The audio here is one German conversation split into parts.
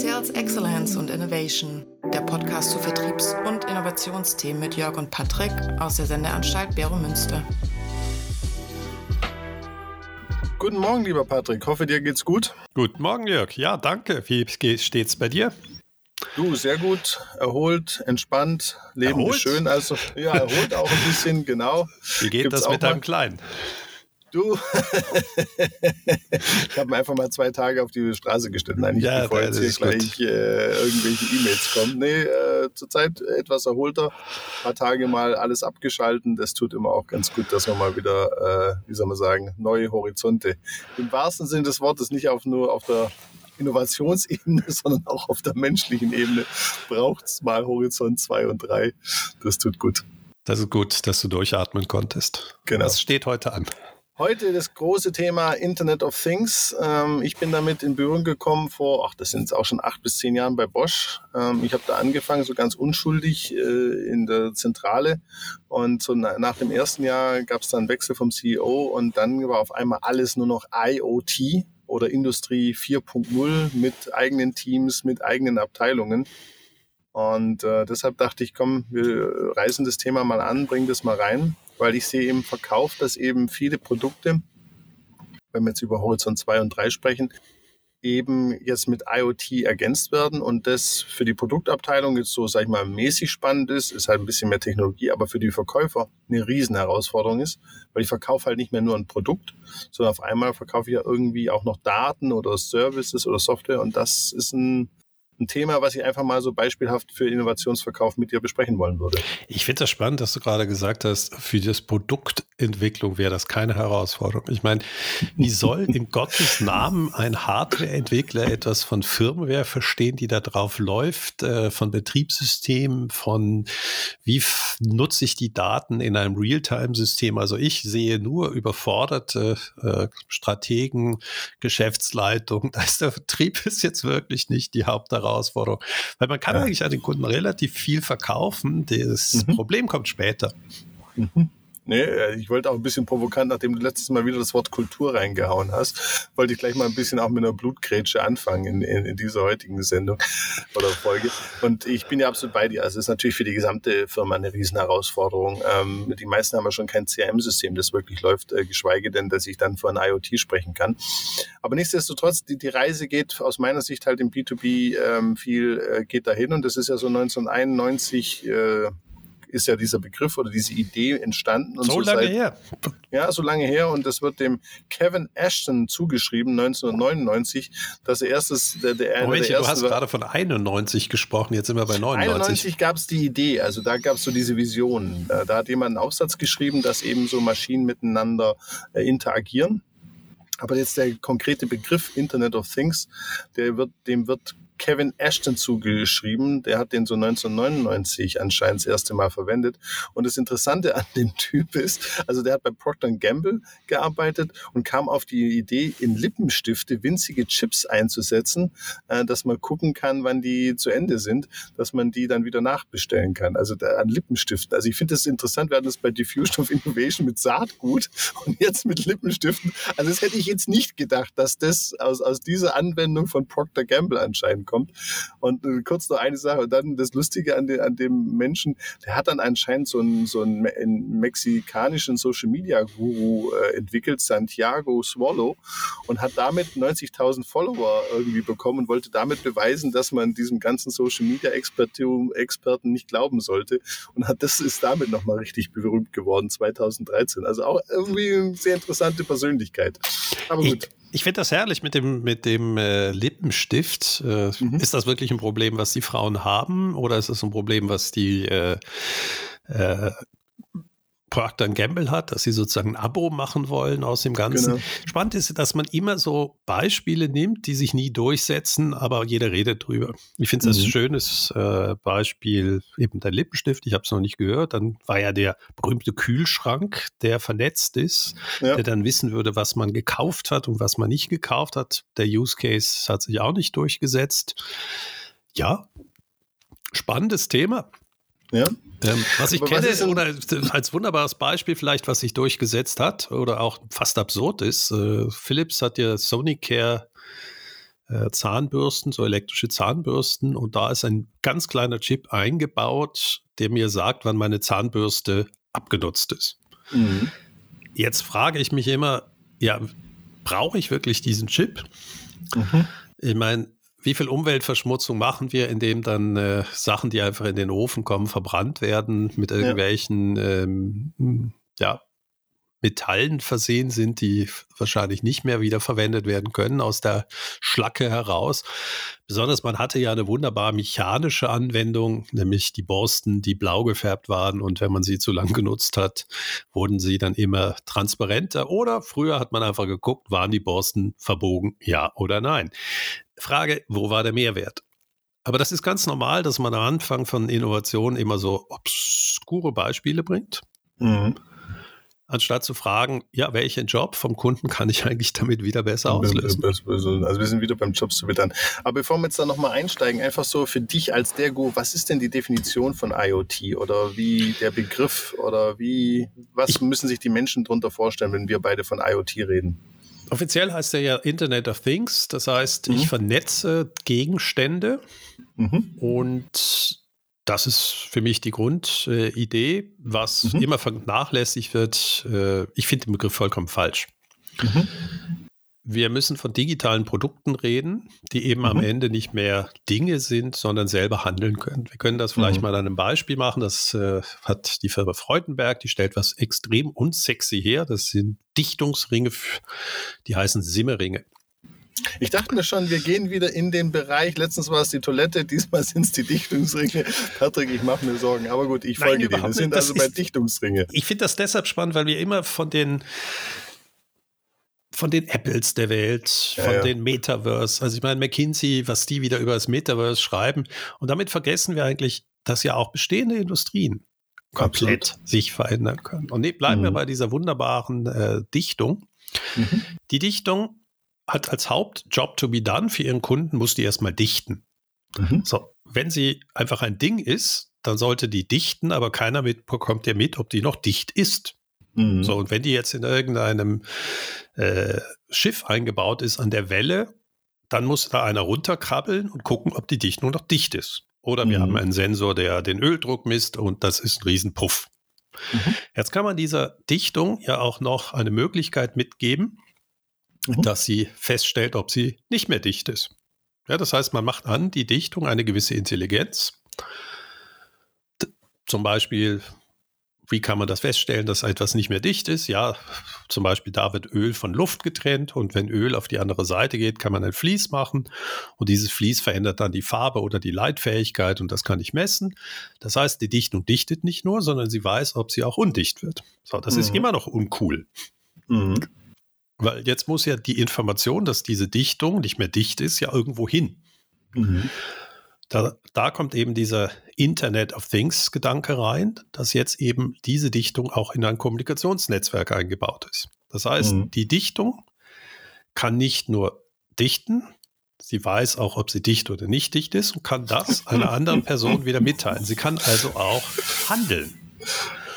Sales Excellence und Innovation, der Podcast zu Vertriebs- und Innovationsthemen mit Jörg und Patrick aus der Sendeanstalt Bero Münster. Guten Morgen, lieber Patrick. Hoffe, dir geht's gut. Guten Morgen, Jörg. Ja, danke. Wie steht's bei dir? Du, sehr gut, erholt, entspannt, Leben erholt? ist schön. Also, ja, erholt auch ein bisschen, genau. Wie geht Gibt's das mit deinem Kleinen? Du, ich habe mir einfach mal zwei Tage auf die Straße gestellt. Nein, nicht ja, bevor jetzt hier gleich äh, irgendwelche E-Mails kommen. Nee, äh, zurzeit etwas erholter. Ein paar Tage mal alles abgeschalten. Das tut immer auch ganz gut, dass man mal wieder, äh, wie soll man sagen, neue Horizonte im wahrsten Sinne des Wortes nicht auf, nur auf der Innovationsebene, sondern auch auf der menschlichen Ebene braucht es mal Horizont 2 und 3. Das tut gut. Das ist gut, dass du durchatmen konntest. Genau. Was steht heute an? Heute das große Thema Internet of Things. Ähm, ich bin damit in Berührung gekommen vor, ach, das sind jetzt auch schon acht bis zehn Jahren bei Bosch. Ähm, ich habe da angefangen, so ganz unschuldig äh, in der Zentrale. Und so nach dem ersten Jahr gab es dann Wechsel vom CEO und dann war auf einmal alles nur noch IoT oder Industrie 4.0 mit eigenen Teams, mit eigenen Abteilungen. Und äh, deshalb dachte ich, komm, wir reißen das Thema mal an, bringen das mal rein weil ich sehe im Verkauf, dass eben viele Produkte, wenn wir jetzt über Horizont 2 und 3 sprechen, eben jetzt mit IoT ergänzt werden und das für die Produktabteilung jetzt so, sag ich mal, mäßig spannend ist, ist halt ein bisschen mehr Technologie, aber für die Verkäufer eine riesen Herausforderung ist, weil ich verkaufe halt nicht mehr nur ein Produkt, sondern auf einmal verkaufe ich ja irgendwie auch noch Daten oder Services oder Software und das ist ein ein Thema, was ich einfach mal so beispielhaft für Innovationsverkauf mit dir besprechen wollen würde. Ich finde das spannend, dass du gerade gesagt hast, für das Produktentwicklung wäre das keine Herausforderung. Ich meine, wie soll in Gottes Namen ein Hardwareentwickler etwas von Firmware verstehen, die da drauf läuft, äh, von Betriebssystemen, von wie nutze ich die Daten in einem Realtime-System? Also ich sehe nur überforderte äh, Strategen, Geschäftsleitung. Da ist der Vertrieb ist jetzt wirklich nicht die Hauptherausforderung. Herausforderung. Weil man kann ja. eigentlich an den Kunden relativ viel verkaufen. Das mhm. Problem kommt später. Mhm. Nee, äh, ich wollte auch ein bisschen provokant, nachdem du letztes Mal wieder das Wort Kultur reingehauen hast, wollte ich gleich mal ein bisschen auch mit einer Blutgrätsche anfangen in, in, in dieser heutigen Sendung oder Folge. Und ich bin ja absolut bei dir. Also es ist natürlich für die gesamte Firma eine Riesenherausforderung. Ähm, die meisten haben ja schon kein CRM-System, das wirklich läuft, äh, geschweige denn, dass ich dann von IoT sprechen kann. Aber nichtsdestotrotz, die, die Reise geht aus meiner Sicht halt im B2B ähm, viel äh, geht dahin und das ist ja so 1991 äh, ist ja dieser Begriff oder diese Idee entstanden. Und so, so lange seit, her. Ja, so lange her. Und das wird dem Kevin Ashton zugeschrieben, 1999, dass er erstes, der, der, Moment, der du hast gerade von 91 gesprochen, jetzt sind wir bei 99. 91 gab es die Idee, also da gab es so diese Vision. Da hat jemand einen Aufsatz geschrieben, dass eben so Maschinen miteinander äh, interagieren. Aber jetzt der konkrete Begriff Internet of Things, der wird, dem wird Kevin Ashton zugeschrieben. Der hat den so 1999 anscheinend das erste Mal verwendet. Und das Interessante an dem Typ ist, also der hat bei Procter Gamble gearbeitet und kam auf die Idee, in Lippenstifte winzige Chips einzusetzen, äh, dass man gucken kann, wann die zu Ende sind, dass man die dann wieder nachbestellen kann. Also an Lippenstiften. Also ich finde das interessant, wir hatten das bei Diffusion of Innovation mit Saatgut und jetzt mit Lippenstiften. Also das hätte ich jetzt nicht gedacht, dass das aus, aus dieser Anwendung von Procter Gamble anscheinend kommt. Und äh, kurz noch eine Sache. Und dann das Lustige an, de, an dem Menschen, der hat dann anscheinend so einen, so einen, einen mexikanischen Social Media Guru äh, entwickelt, Santiago Swallow, und hat damit 90.000 Follower irgendwie bekommen und wollte damit beweisen, dass man diesem ganzen Social Media Experten nicht glauben sollte. Und hat, das ist damit nochmal richtig berühmt geworden, 2013. Also auch irgendwie eine sehr interessante Persönlichkeit. Aber gut. Ich finde das herrlich mit dem, mit dem äh, Lippenstift. Äh, mhm. Ist das wirklich ein Problem, was die Frauen haben oder ist es ein Problem, was die äh, äh Procter Gamble hat, dass sie sozusagen ein Abo machen wollen aus dem Ganzen. Genau. Spannend ist, dass man immer so Beispiele nimmt, die sich nie durchsetzen, aber jeder redet drüber. Ich finde es mhm. ein schönes äh, Beispiel, eben der Lippenstift, ich habe es noch nicht gehört. Dann war ja der berühmte Kühlschrank, der vernetzt ist, ja. der dann wissen würde, was man gekauft hat und was man nicht gekauft hat. Der Use Case hat sich auch nicht durchgesetzt. Ja, spannendes Thema. Ja. Ähm, was ich Aber kenne, was oder als wunderbares Beispiel vielleicht, was sich durchgesetzt hat oder auch fast absurd ist, äh, Philips hat ja Sonicare äh, Zahnbürsten, so elektrische Zahnbürsten. Und da ist ein ganz kleiner Chip eingebaut, der mir sagt, wann meine Zahnbürste abgenutzt ist. Mhm. Jetzt frage ich mich immer, ja, brauche ich wirklich diesen Chip? Mhm. Ich meine, wie viel Umweltverschmutzung machen wir, indem dann äh, Sachen, die einfach in den Ofen kommen, verbrannt werden mit irgendwelchen ja. Ähm, ja, Metallen versehen sind, die wahrscheinlich nicht mehr wiederverwendet werden können aus der Schlacke heraus. Besonders man hatte ja eine wunderbar mechanische Anwendung, nämlich die Borsten, die blau gefärbt waren und wenn man sie zu lang genutzt hat, wurden sie dann immer transparenter oder früher hat man einfach geguckt, waren die Borsten verbogen, ja oder nein. Frage, wo war der Mehrwert? Aber das ist ganz normal, dass man am Anfang von Innovationen immer so obskure Beispiele bringt. Mhm anstatt zu fragen, ja, welchen Job vom Kunden kann ich eigentlich damit wieder besser auslösen? Also wir sind wieder beim Job zu wittern. Aber bevor wir jetzt da nochmal einsteigen, einfach so für dich als Dergo, was ist denn die Definition von IoT oder wie der Begriff oder wie, was ich, müssen sich die Menschen darunter vorstellen, wenn wir beide von IoT reden? Offiziell heißt er ja Internet of Things, das heißt, mhm. ich vernetze Gegenstände mhm. und das ist für mich die Grundidee, was mhm. immer vernachlässigt wird. Äh, ich finde den Begriff vollkommen falsch. Mhm. Wir müssen von digitalen Produkten reden, die eben mhm. am Ende nicht mehr Dinge sind, sondern selber handeln können. Wir können das vielleicht mhm. mal an einem Beispiel machen. Das äh, hat die Firma Freudenberg, die stellt was extrem unsexy her. Das sind Dichtungsringe, die heißen Simmeringe. Ich dachte mir schon, wir gehen wieder in den Bereich. Letztens war es die Toilette, diesmal sind es die Dichtungsringe. Patrick, ich mache mir Sorgen. Aber gut, ich folge dir. Wir sind also bei Dichtungsringe. Ich finde das deshalb spannend, weil wir immer von den von den Apples der Welt, ja, von ja. den Metaverse. Also ich meine, McKinsey, was die wieder über das Metaverse schreiben. Und damit vergessen wir eigentlich, dass ja auch bestehende Industrien komplett Absolut. sich verändern können. Und bleiben mhm. wir bei dieser wunderbaren äh, Dichtung. Mhm. Die Dichtung hat als Hauptjob to be done für ihren Kunden, muss die erstmal dichten. Mhm. So, wenn sie einfach ein Ding ist, dann sollte die dichten, aber keiner mitbekommt ja mit, ob die noch dicht ist. Mhm. So, und wenn die jetzt in irgendeinem äh, Schiff eingebaut ist an der Welle, dann muss da einer runterkrabbeln und gucken, ob die Dichtung noch dicht ist. Oder wir mhm. haben einen Sensor, der den Öldruck misst und das ist ein Riesenpuff. Mhm. Jetzt kann man dieser Dichtung ja auch noch eine Möglichkeit mitgeben, mhm. dass sie feststellt, ob sie nicht mehr dicht ist. Ja, das heißt, man macht an die Dichtung eine gewisse Intelligenz. Zum Beispiel, wie kann man das feststellen, dass etwas nicht mehr dicht ist? Ja, zum Beispiel, da wird Öl von Luft getrennt und wenn Öl auf die andere Seite geht, kann man ein Vlies machen und dieses Vlies verändert dann die Farbe oder die Leitfähigkeit und das kann ich messen. Das heißt, die Dichtung dichtet nicht nur, sondern sie weiß, ob sie auch undicht wird. So, das mhm. ist immer noch uncool. Mhm. Weil jetzt muss ja die Information, dass diese Dichtung nicht mehr dicht ist, ja irgendwo hin. Mhm. Da, da, kommt eben dieser Internet of Things Gedanke rein, dass jetzt eben diese Dichtung auch in ein Kommunikationsnetzwerk eingebaut ist. Das heißt, mhm. die Dichtung kann nicht nur dichten, sie weiß auch, ob sie dicht oder nicht dicht ist und kann das einer anderen Person wieder mitteilen. Sie kann also auch handeln.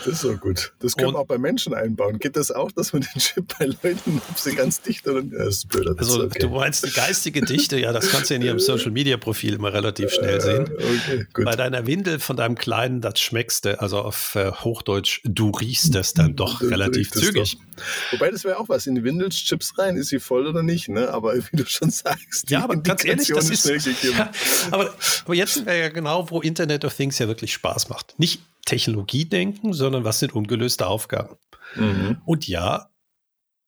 Das ist so gut. Das können wir auch bei Menschen einbauen. Geht das auch, dass man den Chip bei Leuten, ob sie ganz dicht oder nicht? Das ist blöd. Also, okay. du meinst die geistige Dichte, ja, das kannst du in ihrem Social Media Profil immer relativ schnell sehen. Okay, gut. Bei deiner Windel von deinem Kleinen, das schmeckst du, also auf äh, Hochdeutsch, du riechst das dann doch du relativ zügig. Doch. Wobei, das wäre auch was. In die Windelschips rein, ist sie voll oder nicht, ne? Aber wie du schon sagst, ja, aber ganz ehrlich, das ist. Ja, aber, aber jetzt sind wir ja genau, wo Internet of Things ja wirklich Spaß macht. Nicht Technologie denken, sondern was sind ungelöste Aufgaben. Mhm. Und ja,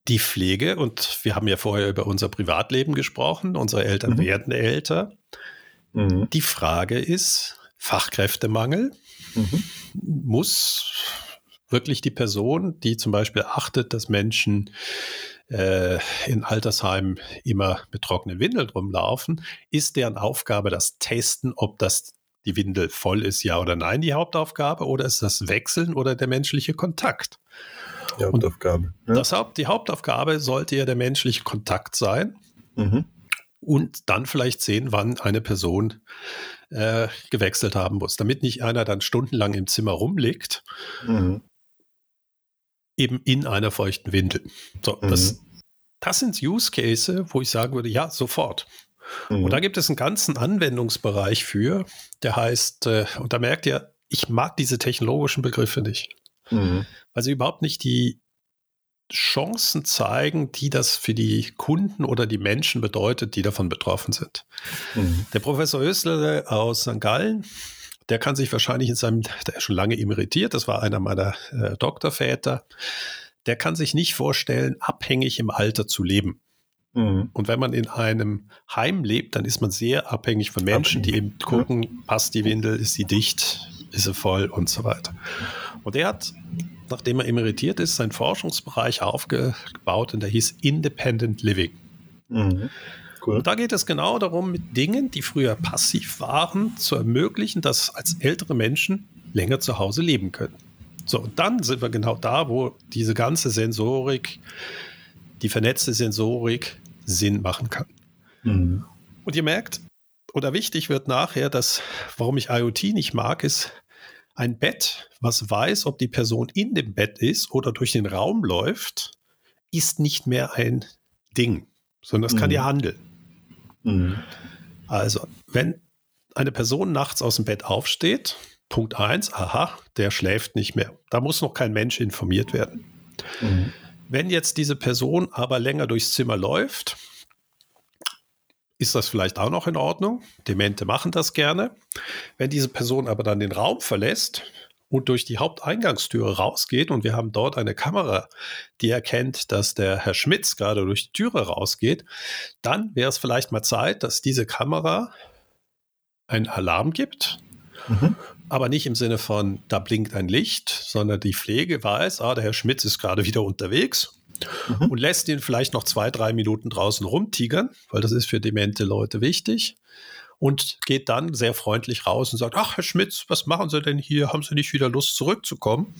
die Pflege, und wir haben ja vorher über unser Privatleben gesprochen, unsere Eltern mhm. werden älter. Mhm. Die Frage ist, Fachkräftemangel mhm. muss wirklich die Person, die zum Beispiel achtet, dass Menschen äh, in Altersheimen immer mit trockenen Windeln rumlaufen, ist deren Aufgabe das Testen, ob das die Windel voll ist, ja oder nein, die Hauptaufgabe, oder ist das Wechseln oder der menschliche Kontakt? Die Hauptaufgabe. Ja. Das Haupt, die Hauptaufgabe sollte ja der menschliche Kontakt sein. Mhm. Und dann vielleicht sehen, wann eine Person äh, gewechselt haben muss, damit nicht einer dann stundenlang im Zimmer rumliegt, mhm. eben in einer feuchten Windel. So, mhm. das, das sind Use Cases, wo ich sagen würde, ja, sofort. Mhm. Und da gibt es einen ganzen Anwendungsbereich für, der heißt, äh, und da merkt ihr, ich mag diese technologischen Begriffe nicht, mhm. weil sie überhaupt nicht die Chancen zeigen, die das für die Kunden oder die Menschen bedeutet, die davon betroffen sind. Mhm. Der Professor Ösler aus St. Gallen, der kann sich wahrscheinlich in seinem, der ist schon lange emeritiert, das war einer meiner äh, Doktorväter, der kann sich nicht vorstellen, abhängig im Alter zu leben. Mhm. Und wenn man in einem Heim lebt, dann ist man sehr abhängig von Menschen, die eben gucken, passt die Windel, ist sie dicht, ist sie voll und so weiter. Und er hat, nachdem er emeritiert ist, seinen Forschungsbereich aufgebaut und der hieß Independent Living. Mhm. Cool. Und da geht es genau darum, mit Dingen, die früher passiv waren, zu ermöglichen, dass als ältere Menschen länger zu Hause leben können. So, und dann sind wir genau da, wo diese ganze Sensorik, die vernetzte Sensorik Sinn machen kann. Mhm. Und ihr merkt, oder wichtig wird nachher, dass, warum ich IoT nicht mag, ist ein Bett, was weiß, ob die Person in dem Bett ist oder durch den Raum läuft, ist nicht mehr ein Ding, sondern das mhm. kann ja handeln. Mhm. Also, wenn eine Person nachts aus dem Bett aufsteht, Punkt 1, aha, der schläft nicht mehr. Da muss noch kein Mensch informiert werden. Mhm. Wenn jetzt diese Person aber länger durchs Zimmer läuft, ist das vielleicht auch noch in Ordnung. Demente machen das gerne. Wenn diese Person aber dann den Raum verlässt und durch die Haupteingangstüre rausgeht und wir haben dort eine Kamera, die erkennt, dass der Herr Schmitz gerade durch die Türe rausgeht, dann wäre es vielleicht mal Zeit, dass diese Kamera einen Alarm gibt. Mhm. Aber nicht im Sinne von, da blinkt ein Licht, sondern die Pflege weiß, ah, der Herr Schmitz ist gerade wieder unterwegs mhm. und lässt ihn vielleicht noch zwei, drei Minuten draußen rumtigern, weil das ist für demente Leute wichtig. Und geht dann sehr freundlich raus und sagt, ach, Herr Schmitz, was machen Sie denn hier? Haben Sie nicht wieder Lust zurückzukommen?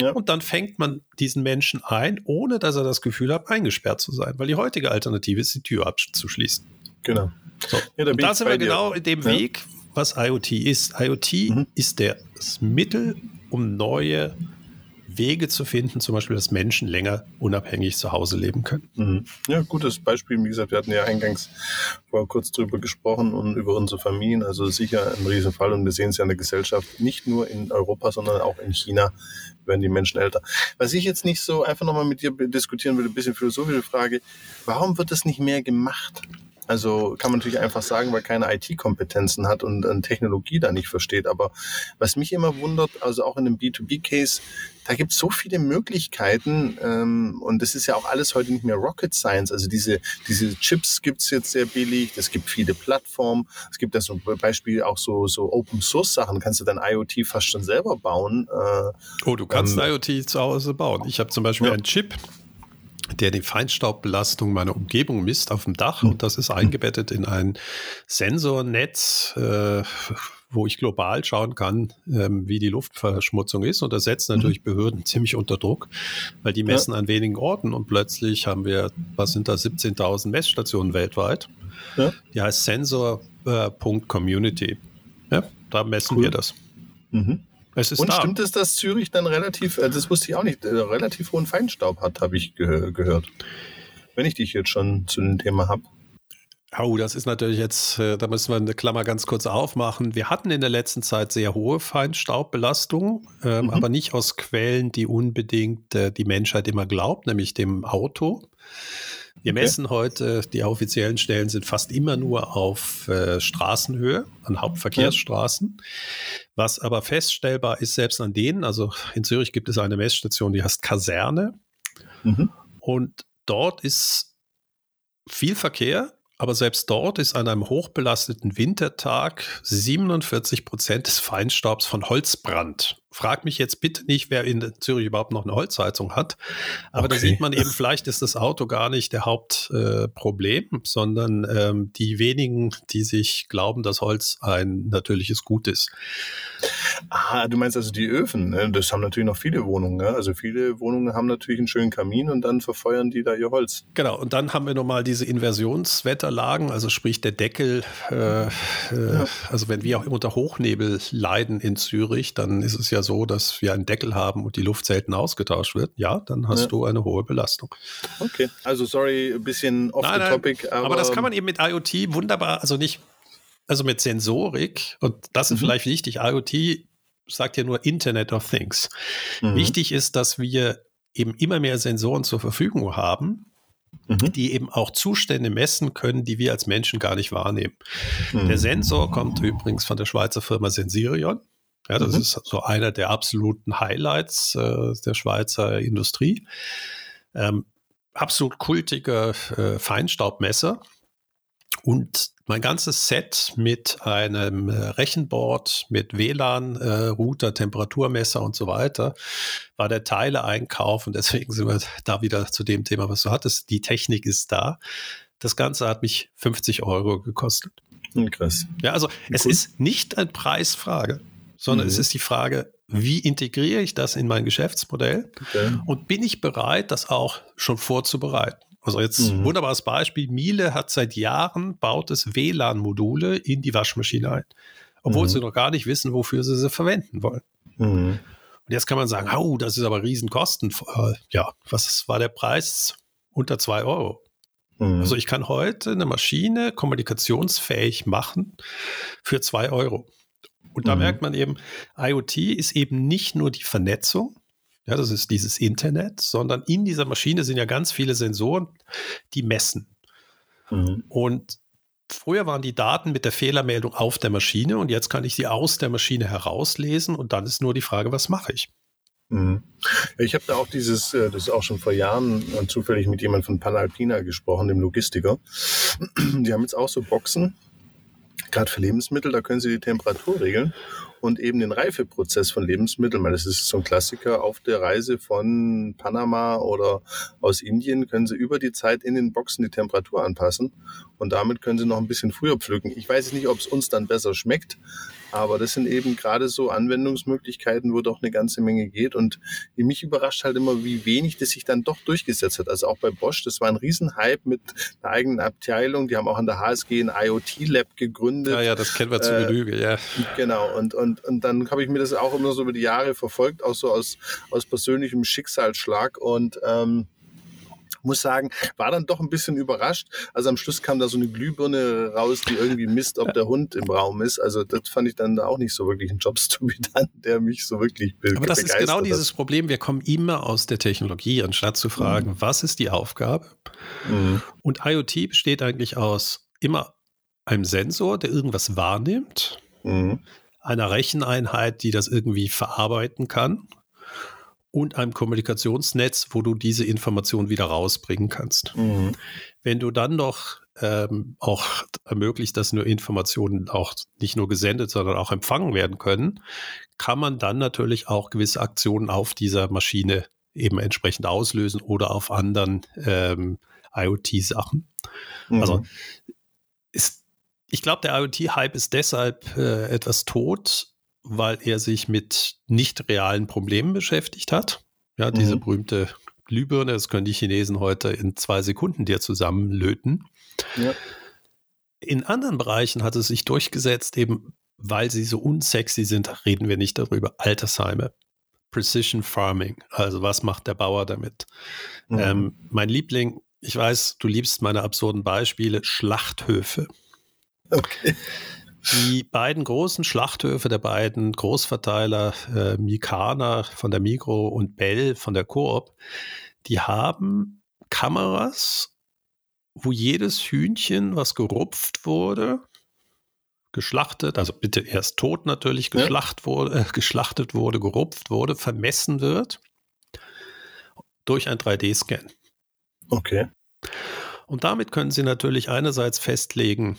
Ja. Und dann fängt man diesen Menschen ein, ohne dass er das Gefühl hat, eingesperrt zu sein, weil die heutige Alternative ist, die Tür abzuschließen. Genau. So. Ja, da, sind wir genau in dem ja. Weg, was IoT ist. IoT mhm. ist das Mittel, um neue Wege zu finden, zum Beispiel, dass Menschen länger unabhängig zu Hause leben können. Mhm. Ja, gutes Beispiel. Wie gesagt, wir hatten ja eingangs vorher kurz drüber gesprochen und über unsere Familien. Also sicher ein Riesenfall und wir sehen es ja in der Gesellschaft, nicht nur in Europa, sondern auch in China werden die Menschen älter. Was ich jetzt nicht so einfach nochmal mit dir diskutieren würde, ein bisschen philosophische Frage, warum wird das nicht mehr gemacht? Also kann man natürlich einfach sagen, weil keine IT-Kompetenzen hat und äh, Technologie da nicht versteht. Aber was mich immer wundert, also auch in einem B2B-Case, da gibt es so viele Möglichkeiten ähm, und das ist ja auch alles heute nicht mehr Rocket Science. Also diese, diese Chips gibt es jetzt sehr billig, es gibt viele Plattformen, es gibt ja zum Beispiel auch so, so Open-Source-Sachen, kannst du dann IoT fast schon selber bauen. Äh, oh, du kannst ähm, IoT zu Hause bauen. Ich habe zum Beispiel ja. einen Chip, der die Feinstaubbelastung meiner Umgebung misst auf dem Dach. Und das ist eingebettet in ein Sensornetz, äh, wo ich global schauen kann, ähm, wie die Luftverschmutzung ist. Und das setzt mhm. natürlich Behörden ziemlich unter Druck, weil die messen ja. an wenigen Orten und plötzlich haben wir, was sind da, 17.000 Messstationen weltweit. Ja. Die heißt Sensor.community. Äh, ja, da messen cool. wir das. Mhm. Es ist Und da. stimmt es, dass Zürich dann relativ, äh, das wusste ich auch nicht, äh, relativ hohen Feinstaub hat, habe ich ge gehört. Wenn ich dich jetzt schon zu dem Thema habe. Oh, das ist natürlich jetzt, äh, da müssen wir eine Klammer ganz kurz aufmachen. Wir hatten in der letzten Zeit sehr hohe Feinstaubbelastung, ähm, mhm. aber nicht aus Quellen, die unbedingt äh, die Menschheit immer glaubt, nämlich dem Auto. Wir okay. messen heute, die offiziellen Stellen sind fast immer nur auf äh, Straßenhöhe, an Hauptverkehrsstraßen. Ja. Was aber feststellbar ist, selbst an denen, also in Zürich gibt es eine Messstation, die heißt Kaserne. Mhm. Und dort ist viel Verkehr, aber selbst dort ist an einem hochbelasteten Wintertag 47 Prozent des Feinstaubs von Holzbrand. Frag mich jetzt bitte nicht, wer in Zürich überhaupt noch eine Holzheizung hat. Aber okay. da sieht man eben, vielleicht ist das Auto gar nicht der Hauptproblem, äh, sondern ähm, die wenigen, die sich glauben, dass Holz ein natürliches Gut ist. Ah, du meinst also die Öfen. Ne? Das haben natürlich noch viele Wohnungen. Ne? Also viele Wohnungen haben natürlich einen schönen Kamin und dann verfeuern die da ihr Holz. Genau, und dann haben wir nochmal diese Inversionswetterlagen, also sprich der Deckel. Äh, äh, ja. Also wenn wir auch unter Hochnebel leiden in Zürich, dann ist es ja so, dass wir einen Deckel haben und die Luft selten ausgetauscht wird. Ja, dann hast ja. du eine hohe Belastung. Okay, also sorry, ein bisschen off nein, the topic. Aber, aber das kann man eben mit IoT wunderbar, also nicht also mit Sensorik, und das ist mhm. vielleicht wichtig, IoT sagt ja nur Internet of Things. Mhm. Wichtig ist, dass wir eben immer mehr Sensoren zur Verfügung haben, mhm. die eben auch Zustände messen können, die wir als Menschen gar nicht wahrnehmen. Mhm. Der Sensor kommt übrigens von der Schweizer Firma Sensirion. Ja, das mhm. ist so einer der absoluten Highlights äh, der Schweizer Industrie. Ähm, absolut kultiger äh, Feinstaubmesser. Und mein ganzes Set mit einem äh, Rechenboard, mit WLAN, äh, Router, Temperaturmesser und so weiter, war der Teileeinkauf und deswegen sind wir da wieder zu dem Thema, was du hattest. Die Technik ist da. Das Ganze hat mich 50 Euro gekostet. Krass. Ja, also es ist nicht eine Preisfrage, sondern mhm. es ist die Frage, wie integriere ich das in mein Geschäftsmodell okay. und bin ich bereit, das auch schon vorzubereiten? Also jetzt mhm. wunderbares Beispiel. Miele hat seit Jahren, baut es WLAN-Module in die Waschmaschine ein, obwohl mhm. sie noch gar nicht wissen, wofür sie sie verwenden wollen. Mhm. Und jetzt kann man sagen, oh, das ist aber Riesenkosten. Äh, ja, was war der Preis? Unter zwei Euro. Mhm. Also ich kann heute eine Maschine kommunikationsfähig machen für zwei Euro. Und da mhm. merkt man eben, IoT ist eben nicht nur die Vernetzung, ja, das ist dieses Internet, sondern in dieser Maschine sind ja ganz viele Sensoren, die messen. Mhm. Und früher waren die Daten mit der Fehlermeldung auf der Maschine und jetzt kann ich sie aus der Maschine herauslesen und dann ist nur die Frage, was mache ich? Mhm. Ich habe da auch dieses, äh, das ist auch schon vor Jahren äh, zufällig mit jemandem von Panalpina gesprochen, dem Logistiker. Die haben jetzt auch so Boxen, gerade für Lebensmittel, da können sie die Temperatur regeln und eben den Reifeprozess von Lebensmitteln. Weil das ist so ein Klassiker auf der Reise von Panama oder aus Indien können Sie über die Zeit in den Boxen die Temperatur anpassen und damit können Sie noch ein bisschen früher pflücken. Ich weiß nicht, ob es uns dann besser schmeckt, aber das sind eben gerade so Anwendungsmöglichkeiten, wo doch eine ganze Menge geht. Und mich überrascht halt immer, wie wenig das sich dann doch durchgesetzt hat. Also auch bei Bosch, das war ein Riesenhype mit einer eigenen Abteilung. Die haben auch an der HSG ein IoT-Lab gegründet. Ja, ja, das kennen wir zu äh, Genüge, ja. Genau. Und, und, und dann habe ich mir das auch immer so über die Jahre verfolgt, auch so aus, aus persönlichem Schicksalsschlag. Und ähm, muss sagen, war dann doch ein bisschen überrascht. Also am Schluss kam da so eine Glühbirne raus, die irgendwie misst, ob der Hund im Raum ist. Also das fand ich dann auch nicht so wirklich ein Jobs-to-be done, der mich so wirklich be Aber das ist genau dieses Problem. Wir kommen immer aus der Technologie, anstatt zu fragen, mhm. was ist die Aufgabe? Mhm. Und IoT besteht eigentlich aus immer einem Sensor, der irgendwas wahrnimmt, mhm. Einer Recheneinheit, die das irgendwie verarbeiten kann und einem Kommunikationsnetz, wo du diese Information wieder rausbringen kannst. Mhm. Wenn du dann noch ähm, auch ermöglicht, dass nur Informationen auch nicht nur gesendet, sondern auch empfangen werden können, kann man dann natürlich auch gewisse Aktionen auf dieser Maschine eben entsprechend auslösen oder auf anderen ähm, IoT-Sachen. Mhm. Also ist, ich glaube, der IoT-Hype ist deshalb äh, etwas tot, weil er sich mit nicht realen Problemen beschäftigt hat. Ja, diese mhm. berühmte Glühbirne, das können die Chinesen heute in zwei Sekunden dir zusammenlöten. Ja. In anderen Bereichen hat es sich durchgesetzt, eben weil sie so unsexy sind, reden wir nicht darüber. Altersheime, Precision Farming, also was macht der Bauer damit? Mhm. Ähm, mein Liebling, ich weiß, du liebst meine absurden Beispiele, Schlachthöfe. Okay. Die beiden großen Schlachthöfe der beiden Großverteiler, äh, Mikana von der Migro und Bell von der Coop, die haben Kameras, wo jedes Hühnchen, was gerupft wurde, geschlachtet, also bitte erst tot natürlich, geschlacht ja. wurde, äh, geschlachtet wurde, gerupft wurde, vermessen wird durch ein 3D-Scan. Okay. Und damit können Sie natürlich einerseits festlegen,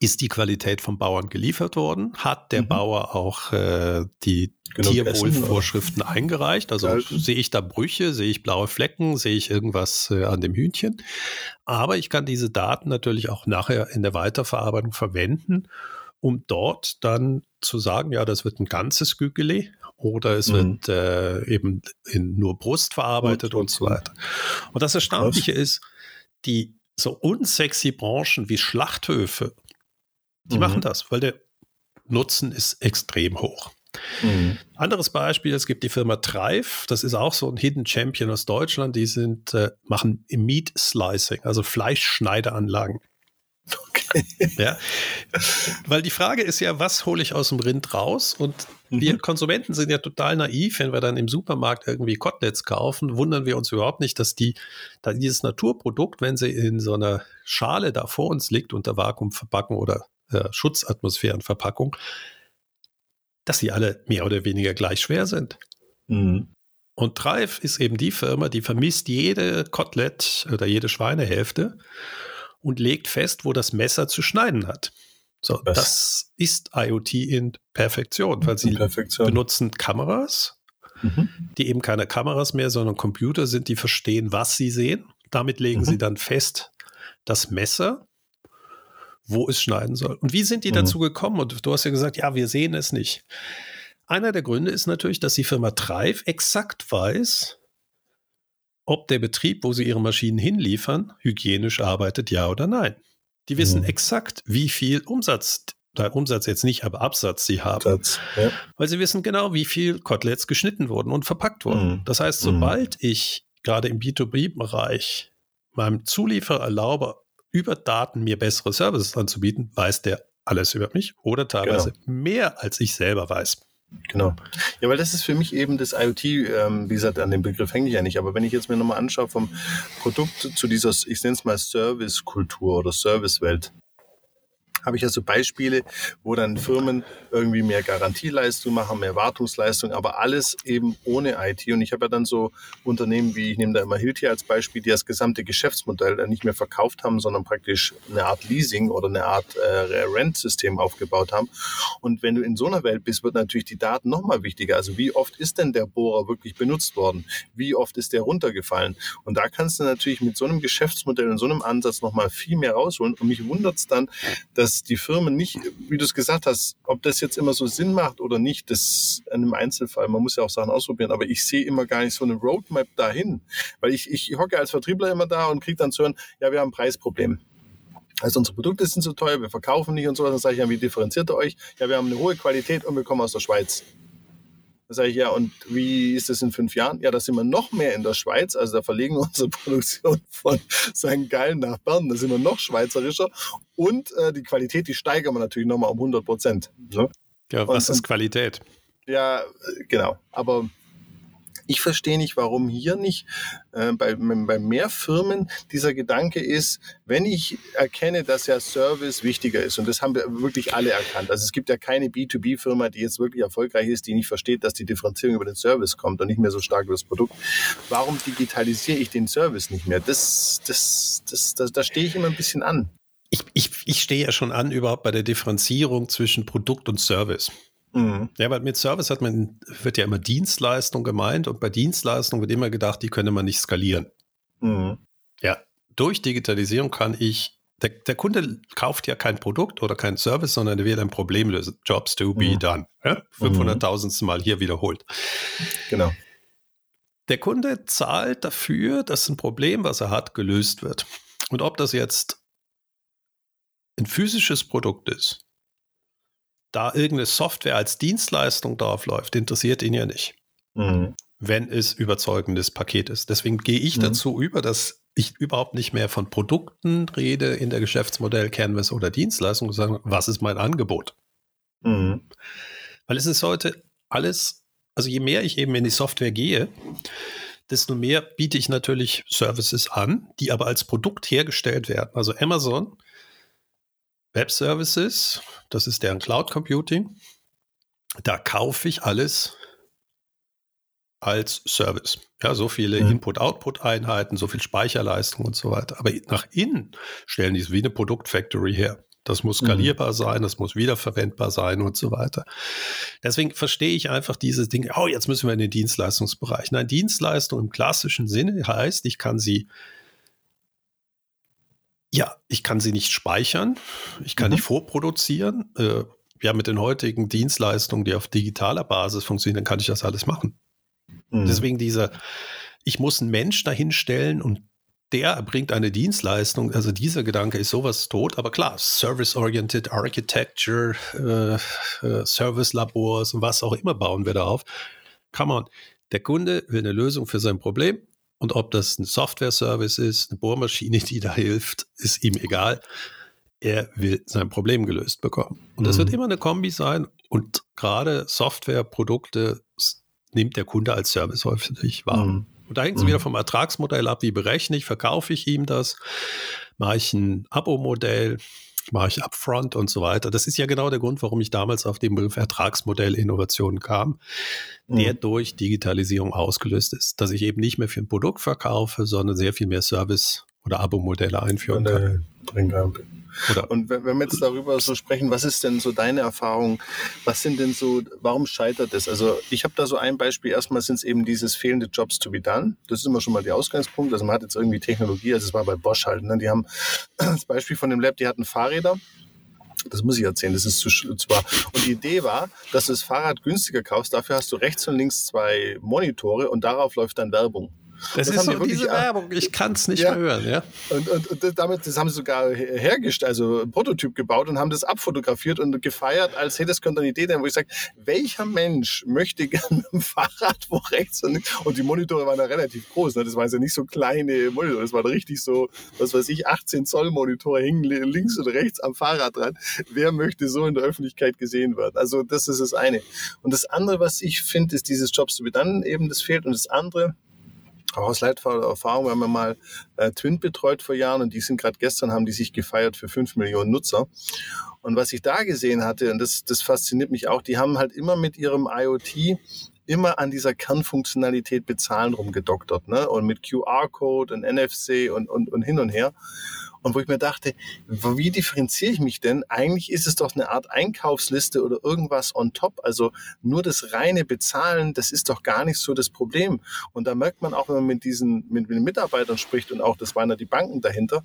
ist die Qualität vom Bauern geliefert worden? Hat der mhm. Bauer auch äh, die Genug Tierwohlvorschriften Essen, eingereicht? Also Alten. sehe ich da Brüche, sehe ich blaue Flecken, sehe ich irgendwas äh, an dem Hühnchen? Aber ich kann diese Daten natürlich auch nachher in der Weiterverarbeitung verwenden, um dort dann zu sagen, ja, das wird ein ganzes Gügeli oder es mhm. wird äh, eben in nur Brust verarbeitet und, und so weiter. Und das Erstaunliche Was? ist, die so unsexy Branchen wie Schlachthöfe, die mhm. machen das, weil der Nutzen ist extrem hoch. Mhm. Anderes Beispiel, es gibt die Firma Treif, das ist auch so ein Hidden Champion aus Deutschland, die sind, äh, machen Meat Slicing, also Fleischschneideanlagen. Okay. Ja, weil die Frage ist ja, was hole ich aus dem Rind raus? Und mhm. wir Konsumenten sind ja total naiv, wenn wir dann im Supermarkt irgendwie Koteletts kaufen, wundern wir uns überhaupt nicht, dass die, dieses Naturprodukt, wenn sie in so einer Schale da vor uns liegt, unter Vakuumverpackung oder äh, Schutzatmosphärenverpackung, dass sie alle mehr oder weniger gleich schwer sind. Mhm. Und Treif ist eben die Firma, die vermisst jede Kotelett oder jede Schweinehälfte und legt fest, wo das Messer zu schneiden hat. So, Was? das ist IoT in Perfektion, weil sie Perfektion. benutzen Kameras, mhm. die eben keine Kameras mehr, sondern Computer sind, die verstehen, was sie sehen. Damit legen mhm. sie dann fest, das Messer wo es schneiden soll. Und wie sind die mhm. dazu gekommen? Und du hast ja gesagt, ja, wir sehen es nicht. Einer der Gründe ist natürlich, dass die Firma Treif exakt weiß, ob der Betrieb, wo sie ihre Maschinen hinliefern, hygienisch arbeitet, ja oder nein. Die wissen mhm. exakt, wie viel Umsatz, da Umsatz jetzt nicht, aber Absatz sie haben. Absatz, ja. Weil sie wissen genau, wie viel Koteletts geschnitten wurden und verpackt wurden. Mhm. Das heißt, sobald mhm. ich gerade im B2B-Bereich meinem Zulieferer erlaube, über Daten mir bessere Services anzubieten, weiß der alles über mich oder teilweise genau. mehr, als ich selber weiß. Genau. Ja, weil das ist für mich eben das IoT, ähm, wie gesagt, an dem Begriff hänge ich ja nicht. Aber wenn ich jetzt mir nochmal anschaue vom Produkt zu dieser, ich nenne es mal Service-Kultur oder Service-Welt, habe ich ja so Beispiele, wo dann Firmen irgendwie mehr Garantieleistung machen, mehr Wartungsleistung, aber alles eben ohne IT. Und ich habe ja dann so Unternehmen wie, ich nehme da immer Hilti als Beispiel, die das gesamte Geschäftsmodell dann nicht mehr verkauft haben, sondern praktisch eine Art Leasing oder eine Art äh, Rent-System aufgebaut haben. Und wenn du in so einer Welt bist, wird natürlich die Daten nochmal wichtiger. Also wie oft ist denn der Bohrer wirklich benutzt worden? Wie oft ist der runtergefallen? Und da kannst du natürlich mit so einem Geschäftsmodell und so einem Ansatz nochmal viel mehr rausholen. Und mich wundert es dann, dass dass die Firmen nicht, wie du es gesagt hast, ob das jetzt immer so Sinn macht oder nicht, das in einem Einzelfall, man muss ja auch Sachen ausprobieren, aber ich sehe immer gar nicht so eine Roadmap dahin, weil ich, ich hocke als Vertriebler immer da und kriege dann zu hören, ja, wir haben ein Preisproblem. Also unsere Produkte sind zu teuer, wir verkaufen nicht und so. Dann sage ich ja, wie differenziert ihr euch? Ja, wir haben eine hohe Qualität und wir kommen aus der Schweiz. Sage ich, ja, und wie ist das in fünf Jahren? Ja, da sind wir noch mehr in der Schweiz. Also da verlegen wir unsere Produktion von St. Gallen nach Bern. Da sind wir noch schweizerischer. Und äh, die Qualität, die steigern wir natürlich nochmal um 100 Prozent. Ne? Ja, was und, ist Qualität? Ja, genau. Aber ich verstehe nicht, warum hier nicht äh, bei, bei mehr Firmen dieser Gedanke ist, wenn ich erkenne, dass ja Service wichtiger ist, und das haben wir wirklich alle erkannt. Also es gibt ja keine B2B-Firma, die jetzt wirklich erfolgreich ist, die nicht versteht, dass die Differenzierung über den Service kommt und nicht mehr so stark über das Produkt. Warum digitalisiere ich den Service nicht mehr? Das, das, das, das, da stehe ich immer ein bisschen an. Ich, ich, ich stehe ja schon an überhaupt bei der Differenzierung zwischen Produkt und Service. Mhm. Ja, weil mit Service hat man, wird ja immer Dienstleistung gemeint und bei Dienstleistung wird immer gedacht, die könne man nicht skalieren. Mhm. Ja, durch Digitalisierung kann ich, der, der, Kunde kauft ja kein Produkt oder kein Service, sondern er wird ein Problem lösen. Jobs to be mhm. done. Ja? 500.000. Mhm. Mal hier wiederholt. Genau. Der Kunde zahlt dafür, dass ein Problem, was er hat, gelöst wird. Und ob das jetzt ein physisches Produkt ist da irgendeine Software als Dienstleistung drauf läuft, interessiert ihn ja nicht. Mhm. Wenn es überzeugendes Paket ist. Deswegen gehe ich mhm. dazu über, dass ich überhaupt nicht mehr von Produkten rede in der Geschäftsmodell Canvas oder Dienstleistung, sondern was ist mein Angebot? Mhm. Weil es ist heute alles, also je mehr ich eben in die Software gehe, desto mehr biete ich natürlich Services an, die aber als Produkt hergestellt werden. Also Amazon Web Services, das ist deren Cloud Computing. Da kaufe ich alles als Service. Ja, so viele mhm. Input-Output-Einheiten, so viel Speicherleistung und so weiter. Aber nach innen stellen die es wie eine Produktfactory her. Das muss mhm. skalierbar sein, das muss wiederverwendbar sein und so weiter. Deswegen verstehe ich einfach dieses Ding, oh, jetzt müssen wir in den Dienstleistungsbereich. Nein, Dienstleistung im klassischen Sinne heißt, ich kann sie Ja, ich kann sie nicht speichern, ich kann mhm. nicht vorproduzieren. Äh, ja, mit den heutigen Dienstleistungen, die auf digitaler Basis funktionieren, kann ich das alles machen. Mhm. Deswegen dieser, ich muss einen Mensch dahinstellen und der erbringt eine Dienstleistung. Also dieser Gedanke ist sowas tot. Aber klar, Service-Oriented Architecture, äh, äh, Service-Labors und was auch immer bauen wir da auf. Come on. Der Kunde will eine Lösung für sein Problem. Und ob das ein Software-Service ist, eine Bohrmaschine, die da hilft, ist ihm egal. Er will sein Problem gelöst bekommen. Und das mhm. wird immer eine Kombi sein. Und gerade Softwareprodukte nimmt der Kunde als Service häufig wahr. Mhm. Und da hängt es mhm. wieder vom Ertragsmodell ab. Wie berechne ich, verkaufe ich ihm das? Mache ich ein Abo-Modell? Mache ich Upfront und so weiter? Das ist ja genau der Grund, warum ich damals auf den Begriff Ertragsmodell Innovation kam, mhm. der durch Digitalisierung ausgelöst ist. Dass ich eben nicht mehr für ein Produkt verkaufe, sondern sehr viel mehr Service- oder Abo-Modelle einführen kann. Oder und wenn wir jetzt darüber so sprechen, was ist denn so deine Erfahrung? Was sind denn so, warum scheitert es? Also ich habe da so ein Beispiel. Erstmal sind es eben dieses fehlende Jobs to be done. Das ist immer schon mal der Ausgangspunkt. Also man hat jetzt irgendwie Technologie, also es war bei Bosch halt. Ne? Die haben das Beispiel von dem Lab, die hatten Fahrräder. Das muss ich erzählen, das ist zu, zwar. Und die Idee war, dass du das Fahrrad günstiger kaufst, dafür hast du rechts und links zwei Monitore und darauf läuft dann Werbung. Das, das ist so diese Werbung, ich kann es nicht ja. mehr hören, ja. Und, und, und, damit, das haben sie sogar hergestellt, also ein Prototyp gebaut und haben das abfotografiert und gefeiert, als hey, das könnte eine Idee sein, wo ich sage, welcher Mensch möchte gerne ein Fahrrad, wo rechts und links, und die Monitore waren da relativ groß, ne? das waren ja nicht so kleine Monitore, das waren richtig so, was weiß ich, 18 Zoll Monitore hingen links und rechts am Fahrrad dran. Wer möchte so in der Öffentlichkeit gesehen werden? Also das ist das eine. Und das andere, was ich finde, ist dieses Jobs to be done eben, das fehlt. Und das andere, auch aus Erfahrung, wir haben ja mal äh, Twin betreut vor Jahren und die sind gerade gestern, haben die sich gefeiert für fünf Millionen Nutzer. Und was ich da gesehen hatte, und das, das fasziniert mich auch, die haben halt immer mit ihrem IoT immer an dieser Kernfunktionalität bezahlen rumgedoktert, ne? Und mit QR-Code und NFC und, und, und hin und her. Und wo ich mir dachte, wie differenziere ich mich denn? Eigentlich ist es doch eine Art Einkaufsliste oder irgendwas on top. Also nur das reine Bezahlen, das ist doch gar nicht so das Problem. Und da merkt man auch, wenn man mit diesen mit, mit den Mitarbeitern spricht und auch, das waren ja die Banken dahinter.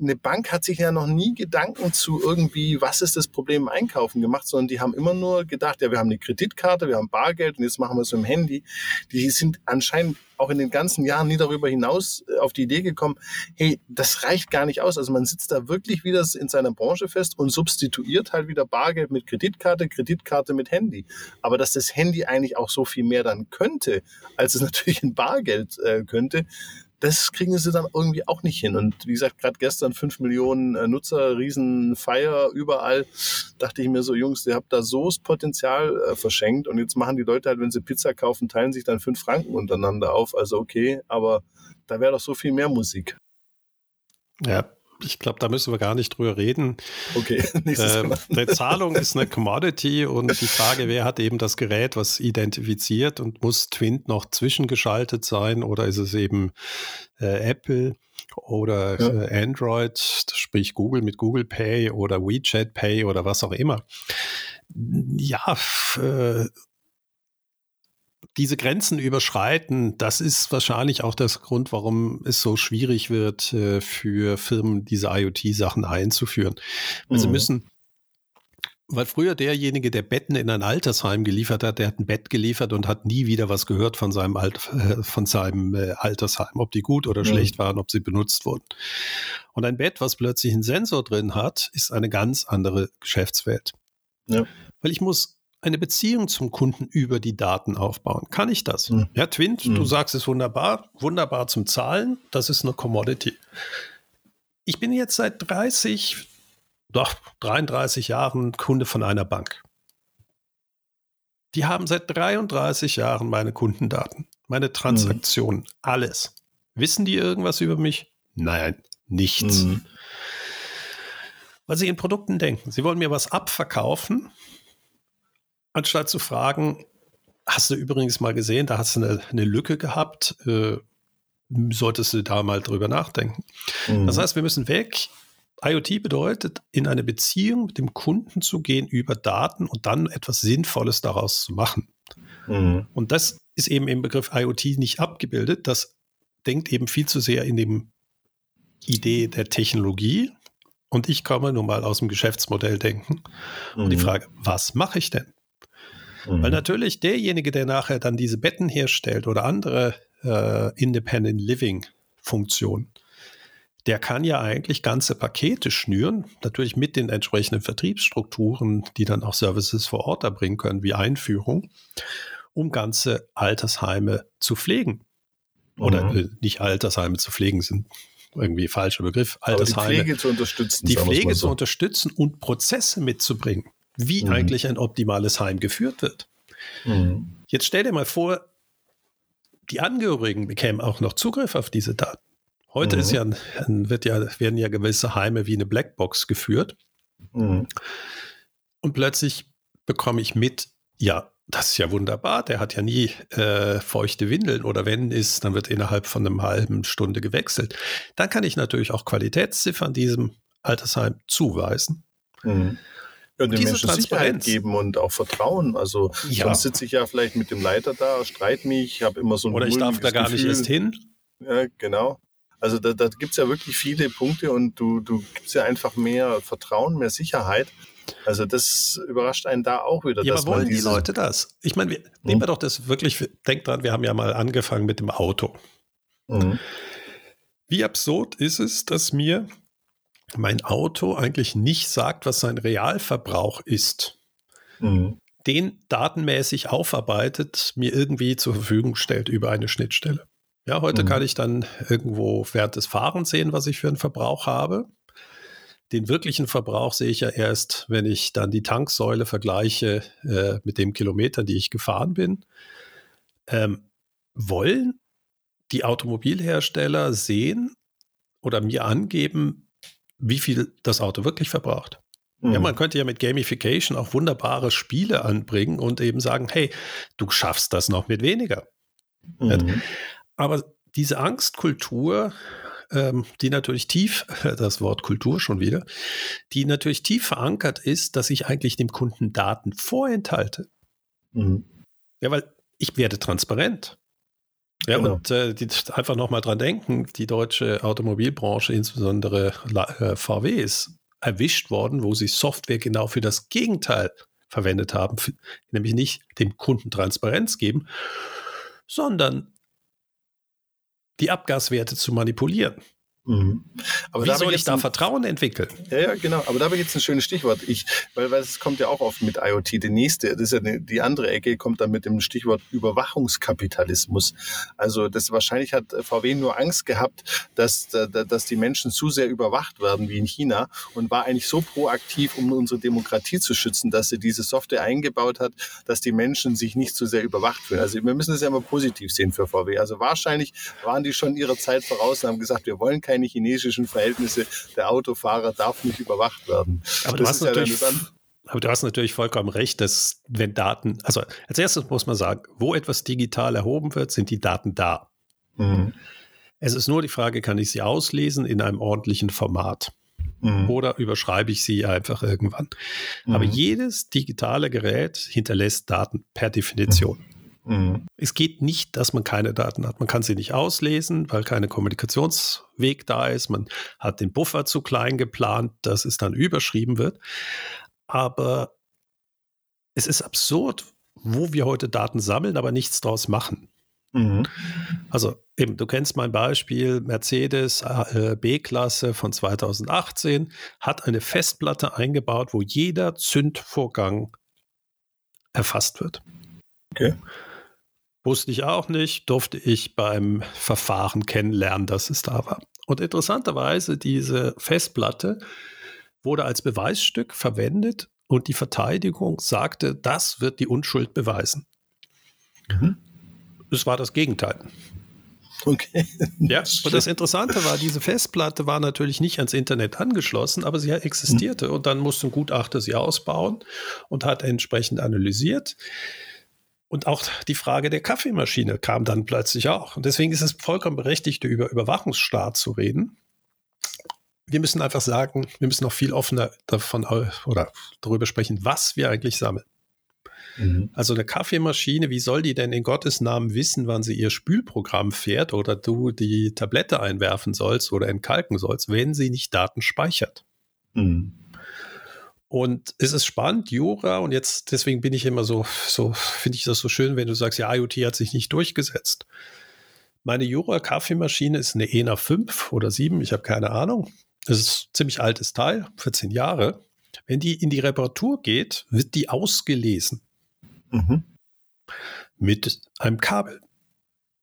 Eine Bank hat sich ja noch nie Gedanken zu irgendwie, was ist das Problem im Einkaufen gemacht, sondern die haben immer nur gedacht, ja, wir haben eine Kreditkarte, wir haben Bargeld und jetzt machen wir es im Handy. Die sind anscheinend auch in den ganzen Jahren nie darüber hinaus äh, auf die Idee gekommen, hey, das reicht gar nicht aus. Also man sitzt da wirklich wieder in seiner Branche fest und substituiert halt wieder Bargeld mit Kreditkarte, Kreditkarte mit Handy. Aber dass das Handy eigentlich auch so viel mehr dann könnte, als es natürlich in Bargeld äh, könnte, das kriegen sie dann irgendwie auch nicht hin. Und wie gesagt, gerade gestern fünf Millionen äh, Nutzer, Riesenfeier überall, dachte ich mir so, Jungs, ihr habt da so das Potenzial äh, verschenkt und jetzt machen die Leute halt, wenn sie Pizza kaufen, teilen sich dann fünf Franken untereinander auf. Also okay, aber da wäre doch so viel mehr Musik. Ja, ich glaube, da müssen wir gar nicht drüber reden. Okay. Äh, die Zahlung ist eine Commodity und die Frage, wer hat eben das Gerät, was identifiziert und muss Twint noch zwischengeschaltet sein oder ist es eben äh, Apple oder ja. äh, Android, sprich Google mit Google Pay oder WeChat Pay oder was auch immer. Ja, äh, diese Grenzen überschreiten, das ist wahrscheinlich auch das Grund, warum es so schwierig wird, äh, für Firmen diese IoT-Sachen einzuführen. Weil mhm. sie müssen, weil früher derjenige, der Betten in ein Altersheim geliefert hat, der hat ein Bett geliefert und hat nie wieder was gehört von seinem, Alt, äh, von seinem äh, Altersheim, ob die gut oder mhm. schlecht waren, ob sie benutzt wurden. Und ein Bett, was plötzlich einen Sensor drin hat, ist eine ganz andere Geschäftswelt. Ja. Weil ich muss eine Beziehung zum Kunden über die Daten aufbauen. Kann ich das? Mhm. Ja, Twint, mhm. du sagst es wunderbar, wunderbar zum Zahlen, das ist eine Commodity. Ich bin jetzt seit 30, doch 33 Jahren Kunde von einer Bank. Die haben seit 33 Jahren meine Kundendaten, meine Transaktionen, mhm. alles. Wissen die irgendwas über mich? Nein, nichts. Mhm. Weil sie in Produkten denken. Sie wollen mir was abverkaufen anstatt zu fragen, hast du übrigens mal gesehen, da hast du eine, eine Lücke gehabt, äh, solltest du da mal drüber nachdenken. Mhm. Das heißt, wir müssen weg. IoT bedeutet, in eine Beziehung mit dem Kunden zu gehen über Daten und dann etwas Sinnvolles daraus zu machen. Mhm. Und das ist eben im Begriff IoT nicht abgebildet. Das denkt eben viel zu sehr in dem Idee der Technologie und ich komme nun mal aus dem Geschäftsmodell denken. Mhm. Und die mhm. Frage, was mache ich denn? Mhm. Weil natürlich derjenige, der nachher dann diese Betten herstellt oder andere äh, Independent Living Funktionen, der kann ja eigentlich ganze Pakete schnüren, natürlich mit den entsprechenden Vertriebsstrukturen, die dann auch Services vor Ort erbringen können, wie Einführung, um ganze Altersheime zu pflegen. Oder mhm. äh, nicht Altersheime zu pflegen, sind irgendwie falscher Begriff. Altersheime. die Pflege zu unterstützen. Die Pflege so. zu unterstützen und Prozesse mitzubringen, wie mhm. eigentlich ein optimales Heim geführt wird. Mhm. Jetzt stell dir mal vor, die Angehörigen bekämen auch noch Zugriff auf diese Daten. Heute mhm. ist ja, wird ja, werden ja gewisse Heime wie eine Blackbox geführt. Mhm. Und plötzlich bekomme ich mit, ja, das ist ja wunderbar, der hat ja nie äh, feuchte Windeln oder wenn ist, dann wird innerhalb von einer halben Stunde gewechselt. Dann kann ich natürlich auch Qualitätsziffern diesem Altersheim zuweisen. Mhm. Ja, den Menschen Sicherheit geben und auch Vertrauen. Also ja. sonst sitze ich ja vielleicht mit dem Leiter da, streit mich, habe immer so ein Oder ich darf da gar Gefühl. nicht erst hin. Ja, genau. Also da, da gibt es ja wirklich viele Punkte und du, du gibst ja einfach mehr Vertrauen, mehr Sicherheit. Also das überrascht einen da auch wieder. Ja, aber wollen die Leute das? Ich meine, wir, hm? nehmen wir doch das wirklich, denk dran, wir haben ja mal angefangen mit dem Auto. Mhm. Wie absurd ist es, dass mir mein Auto eigentlich nicht sagt, was sein Realverbrauch ist. Mhm. Den datenmäßig aufarbeitet, mir irgendwie zur Verfügung stellt über eine Schnittstelle. Ja, heute mhm. kann ich dann irgendwo während des Fahrens sehen, was ich für einen Verbrauch habe. Den wirklichen Verbrauch sehe ich ja erst, wenn ich dann die Tanksäule vergleiche äh, mit dem Kilometer, die ich gefahren bin. Ähm, wollen die Automobilhersteller sehen oder mir angeben, wie viel das Auto wirklich verbraucht? Mhm. Ja, man könnte ja mit Gamification auch wunderbare Spiele anbringen und eben sagen, hey, du schaffst das noch mit weniger. Mhm. Aber diese Angstkultur, ähm, die natürlich tief, das Wort Kultur schon wieder, die natürlich tief verankert ist, dass ich eigentlich dem Kunden Daten vorenthalte. Mhm. Ja, weil ich werde transparent. Ja, genau. und äh, die, einfach nochmal dran denken, die deutsche Automobilbranche, insbesondere äh, VW, ist erwischt worden, wo sie Software genau für das Gegenteil verwendet haben, nämlich nicht dem Kunden Transparenz geben, sondern die Abgaswerte zu manipulieren. Mhm. Aber Wie soll ich da ein, Vertrauen entwickeln? Ja, ja, genau. Aber da habe ich jetzt ein schönes Stichwort. Ich, weil, weil es kommt ja auch oft mit IoT. Die nächste, das ist ja die andere Ecke, kommt dann mit dem Stichwort Überwachungskapitalismus. Also das wahrscheinlich hat VW nur Angst gehabt, dass, dass die Menschen zu sehr überwacht werden wie in China und war eigentlich so proaktiv, um unsere Demokratie zu schützen, dass sie diese Software eingebaut hat, dass die Menschen sich nicht zu sehr überwacht fühlen. Also wir müssen das ja immer positiv sehen für VW. Also wahrscheinlich waren die schon ihrer Zeit voraus und haben gesagt, wir wollen kein keine chinesischen Verhältnisse. Der Autofahrer darf nicht überwacht werden. Aber du, hast natürlich, ja aber du hast natürlich vollkommen recht, dass wenn Daten, also als erstes muss man sagen, wo etwas digital erhoben wird, sind die Daten da. Mhm. Es ist nur die Frage, kann ich sie auslesen in einem ordentlichen Format? Mhm. Oder überschreibe ich sie einfach irgendwann? Mhm. Aber jedes digitale Gerät hinterlässt Daten per Definition. Mhm. Es geht nicht, dass man keine Daten hat. Man kann sie nicht auslesen, weil kein Kommunikationsweg da ist. Man hat den Buffer zu klein geplant, dass es dann überschrieben wird. Aber es ist absurd, wo wir heute Daten sammeln, aber nichts draus machen. Mhm. Also eben, du kennst mein Beispiel, Mercedes äh, B-Klasse von 2018 hat eine Festplatte eingebaut, wo jeder Zündvorgang erfasst wird. Okay. Wusste ich auch nicht, durfte ich beim Verfahren kennenlernen, dass es da war. Und interessanterweise, diese Festplatte wurde als Beweisstück verwendet und die Verteidigung sagte, das wird die Unschuld beweisen. Mhm. Es war das Gegenteil. Okay. Ja, und das Interessante war, diese Festplatte war natürlich nicht ans Internet angeschlossen, aber sie existierte. Mhm. Und dann musste ein Gutachter sie ausbauen und hat entsprechend analysiert. Und auch die Frage der Kaffeemaschine kam dann plötzlich auch. Und deswegen ist es vollkommen berechtigt, über Überwachungsstaat zu reden. Wir müssen einfach sagen, wir müssen noch viel offener davon oder darüber sprechen, was wir eigentlich sammeln. Mhm. Also eine Kaffeemaschine, wie soll die denn in Gottes Namen wissen, wann sie ihr Spülprogramm fährt oder du die Tablette einwerfen sollst oder entkalken sollst, wenn sie nicht Daten speichert? Mhm. Und es ist spannend, Jura, und jetzt, deswegen bin ich immer so, so finde ich das so schön, wenn du sagst, ja, IoT hat sich nicht durchgesetzt. Meine Jura-Kaffeemaschine ist eine ENA 5 oder 7, ich habe keine Ahnung. Das ist ein ziemlich altes Teil, 14 Jahre. Wenn die in die Reparatur geht, wird die ausgelesen. Mhm. Mit einem Kabel.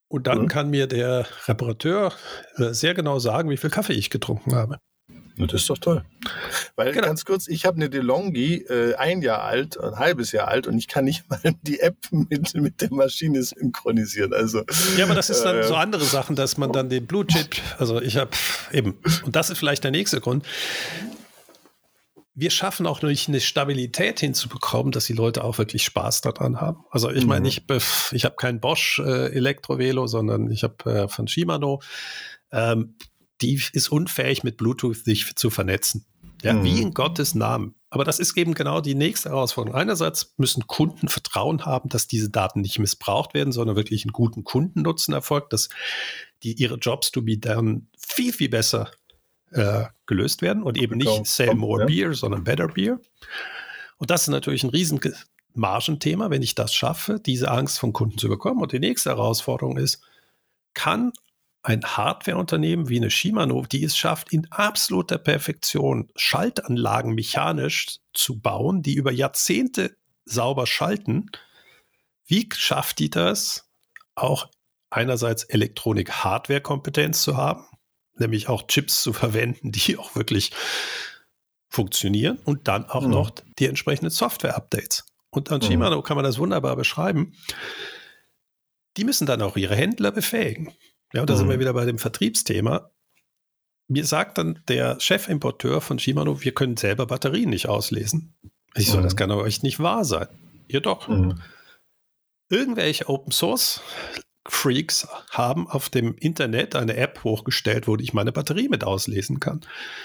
Und dann mhm. kann mir der Reparateur äh, sehr genau sagen, wie viel Kaffee ich getrunken habe. Das ist doch toll. Weil genau. ganz kurz, ich habe eine DeLonghi, äh, ein Jahr alt, ein halbes Jahr alt und ich kann nicht mal die App mit, mit der Maschine synchronisieren. Also, ja, aber das ist dann äh, so andere Sachen, dass man dann den Blue Chip, also ich habe eben, und das ist vielleicht der nächste Grund, wir schaffen auch nicht eine Stabilität hinzubekommen, dass die Leute auch wirklich Spaß daran haben. Also ich meine, mhm. ich, ich habe kein Bosch äh, Elektrovelo, sondern ich habe äh, von Shimano. Ähm, die ist unfähig, mit Bluetooth sich zu vernetzen. Ja, mhm. wie in Gottes Namen. Aber das ist eben genau die nächste Herausforderung. Einerseits müssen Kunden Vertrauen haben, dass diese Daten nicht missbraucht werden, sondern wirklich einen guten Kundennutzen erfolgt, dass die ihre Jobs to be done viel, viel besser äh, gelöst werden und eben nicht sell more beer, sondern better beer. Und das ist natürlich ein riesen Margenthema, wenn ich das schaffe, diese Angst vom Kunden zu bekommen. Und die nächste Herausforderung ist, kann ein Hardwareunternehmen wie eine Shimano, die es schafft, in absoluter Perfektion Schaltanlagen mechanisch zu bauen, die über Jahrzehnte sauber schalten. Wie schafft die das, auch einerseits Elektronik-Hardware-Kompetenz zu haben, nämlich auch Chips zu verwenden, die auch wirklich funktionieren und dann auch mhm. noch die entsprechenden Software-Updates. Und an mhm. Shimano kann man das wunderbar beschreiben. Die müssen dann auch ihre Händler befähigen. Ja, und da mhm. sind wir mhm. wieder bei dem Vertriebsthema. Mir sagt dann der Chefimporteur von Shimano, wir können selber Batterien nicht auslesen. Ich so, mhm. das kann aber echt nicht wahr sein. Jedoch, mhm. irgendwelche Open Source Freaks haben auf dem Internet eine App hochgestellt, wo ich meine Batterie mit auslesen kann.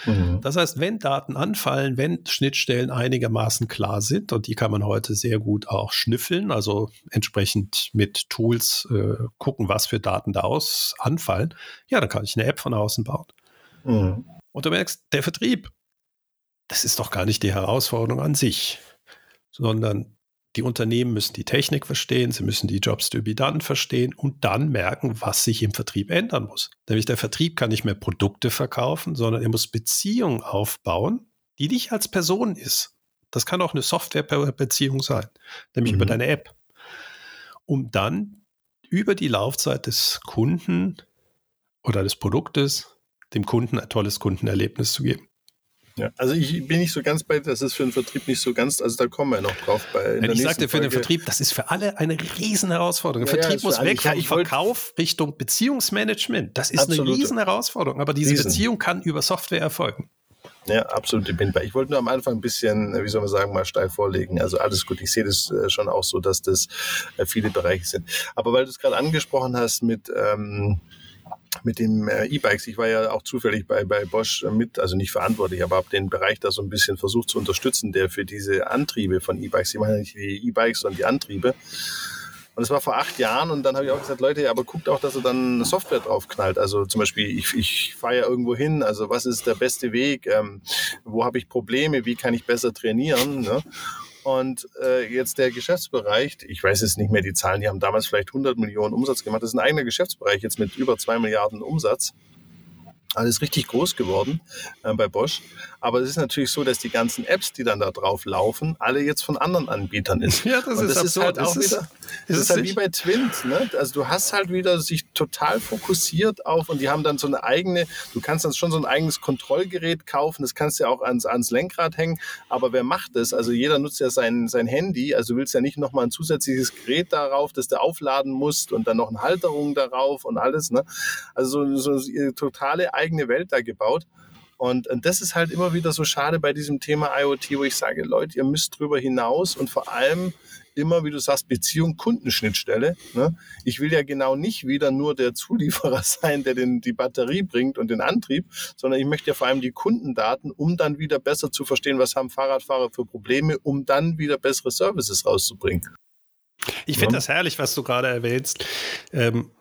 Mhm. Das heißt, wenn Daten anfallen, wenn Schnittstellen einigermaßen klar sind, und die kann man heute sehr gut auch schnüffeln, also entsprechend mit Tools äh, gucken, was für Daten da aus anfallen, ja, dann kann ich eine App von außen bauen. Mhm. Und du merkst, der Vertrieb, das ist doch gar nicht die Herausforderung an sich, sondern die Unternehmen müssen die Technik verstehen, sie müssen die Jobs to be done verstehen und dann merken, was sich im Vertrieb ändern muss. Nämlich der Vertrieb kann nicht mehr Produkte verkaufen, sondern er muss Beziehungen aufbauen, die nicht als Person ist. Das kann auch eine Softwarebeziehung sein, nämlich mhm. über deine App. Um dann über die Laufzeit des Kunden oder des Produktes dem Kunden ein tolles Kundenerlebnis zu geben. Ja, also ich bin nicht so ganz bei, das ist für den Vertrieb nicht so ganz, also da kommen wir noch drauf. Bei, ja, ich sagte für Folge. den Vertrieb, das ist für alle eine riesen Herausforderung. Der ja, Vertrieb muss weg vom Verkauf Richtung Beziehungsmanagement. Das ist Absolute. eine riesen Herausforderung, aber diese riesen. Beziehung kann über Software erfolgen. Ja, absolut, ich bin bei. Ich wollte nur am Anfang ein bisschen, wie soll man sagen, mal steil vorlegen. Also alles gut. Ich sehe das äh, schon auch so, dass das äh, viele Bereiche sind. Aber weil du es gerade angesprochen hast mit, ähm, mit den äh, E-Bikes. Ich war ja auch zufällig bei, bei Bosch mit, also nicht verantwortlich, aber habe den Bereich da so ein bisschen versucht zu unterstützen, der für diese Antriebe von E-Bikes, ich meine nicht die E-Bikes, sondern die Antriebe. Und das war vor acht Jahren und dann habe ich auch gesagt, Leute, aber guckt auch, dass ihr dann Software drauf knallt. Also zum Beispiel, ich, ich fahre ja irgendwo hin, also was ist der beste Weg, ähm, wo habe ich Probleme, wie kann ich besser trainieren. Ne? Und äh, jetzt der Geschäftsbereich, ich weiß jetzt nicht mehr die Zahlen, die haben damals vielleicht 100 Millionen Umsatz gemacht. Das ist ein eigener Geschäftsbereich jetzt mit über zwei Milliarden Umsatz. Alles richtig groß geworden äh, bei Bosch. Aber es ist natürlich so, dass die ganzen Apps, die dann da drauf laufen, alle jetzt von anderen Anbietern ist. Ja, das, ist, das ist halt auch ist wieder, das ist, ist halt wie bei Twint. Ne? Also du hast halt wieder sich total fokussiert auf und die haben dann so eine eigene, du kannst dann schon so ein eigenes Kontrollgerät kaufen, das kannst du ja auch ans, ans Lenkrad hängen, aber wer macht das? Also jeder nutzt ja sein, sein Handy, also du willst ja nicht nochmal ein zusätzliches Gerät darauf, das du aufladen musst und dann noch eine Halterung darauf und alles. Ne? Also so, so eine totale eigene Welt da gebaut. Und, und das ist halt immer wieder so schade bei diesem Thema IoT, wo ich sage, Leute, ihr müsst drüber hinaus und vor allem immer, wie du sagst, Beziehung Kundenschnittstelle. Ne? Ich will ja genau nicht wieder nur der Zulieferer sein, der den, die Batterie bringt und den Antrieb, sondern ich möchte ja vor allem die Kundendaten, um dann wieder besser zu verstehen, was haben Fahrradfahrer für Probleme, um dann wieder bessere Services rauszubringen. Ich finde ja. das herrlich, was du gerade erwähnst. Ähm,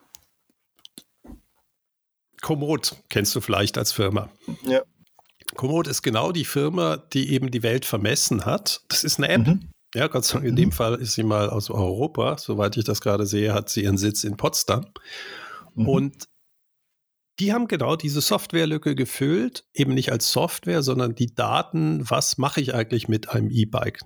Komoot kennst du vielleicht als Firma. Ja. Komoot ist genau die Firma, die eben die Welt vermessen hat. Das ist eine App. Mhm. Ja, Gott sei Dank, in mhm. dem Fall ist sie mal aus Europa. Soweit ich das gerade sehe, hat sie ihren Sitz in Potsdam. Mhm. Und die haben genau diese Softwarelücke gefüllt, eben nicht als Software, sondern die Daten, was mache ich eigentlich mit einem E-Bike?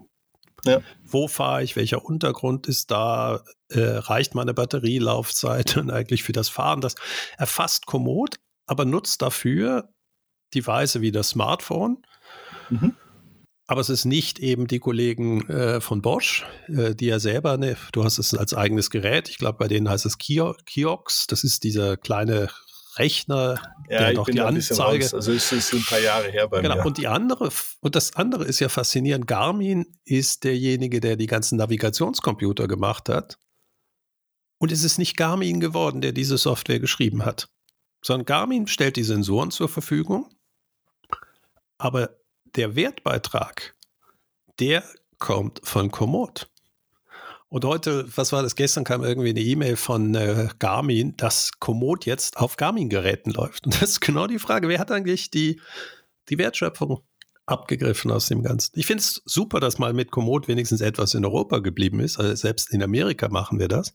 Ja. Wo fahre ich? Welcher Untergrund ist da? Äh, reicht meine Batterielaufzeit eigentlich für das Fahren? Das erfasst Komoot, aber nutzt dafür Device wie das Smartphone. Mhm. Aber es ist nicht eben die Kollegen äh, von Bosch, äh, die ja selber, ne, du hast es als eigenes Gerät, ich glaube, bei denen heißt es Kiox, das ist dieser kleine Rechner, ja, der doch die Anzeige. Also es ist ein paar Jahre her bei genau. mir. Und die andere, und das andere ist ja faszinierend. Garmin ist derjenige, der die ganzen Navigationscomputer gemacht hat. Und es ist nicht Garmin geworden, der diese Software geschrieben hat, sondern Garmin stellt die Sensoren zur Verfügung. Aber der Wertbeitrag, der kommt von Komoot. Und heute, was war das? Gestern kam irgendwie eine E-Mail von äh, Garmin, dass Komoot jetzt auf Garmin-Geräten läuft. Und das ist genau die Frage, wer hat eigentlich die, die Wertschöpfung abgegriffen aus dem Ganzen? Ich finde es super, dass mal mit Komoot wenigstens etwas in Europa geblieben ist. Also selbst in Amerika machen wir das.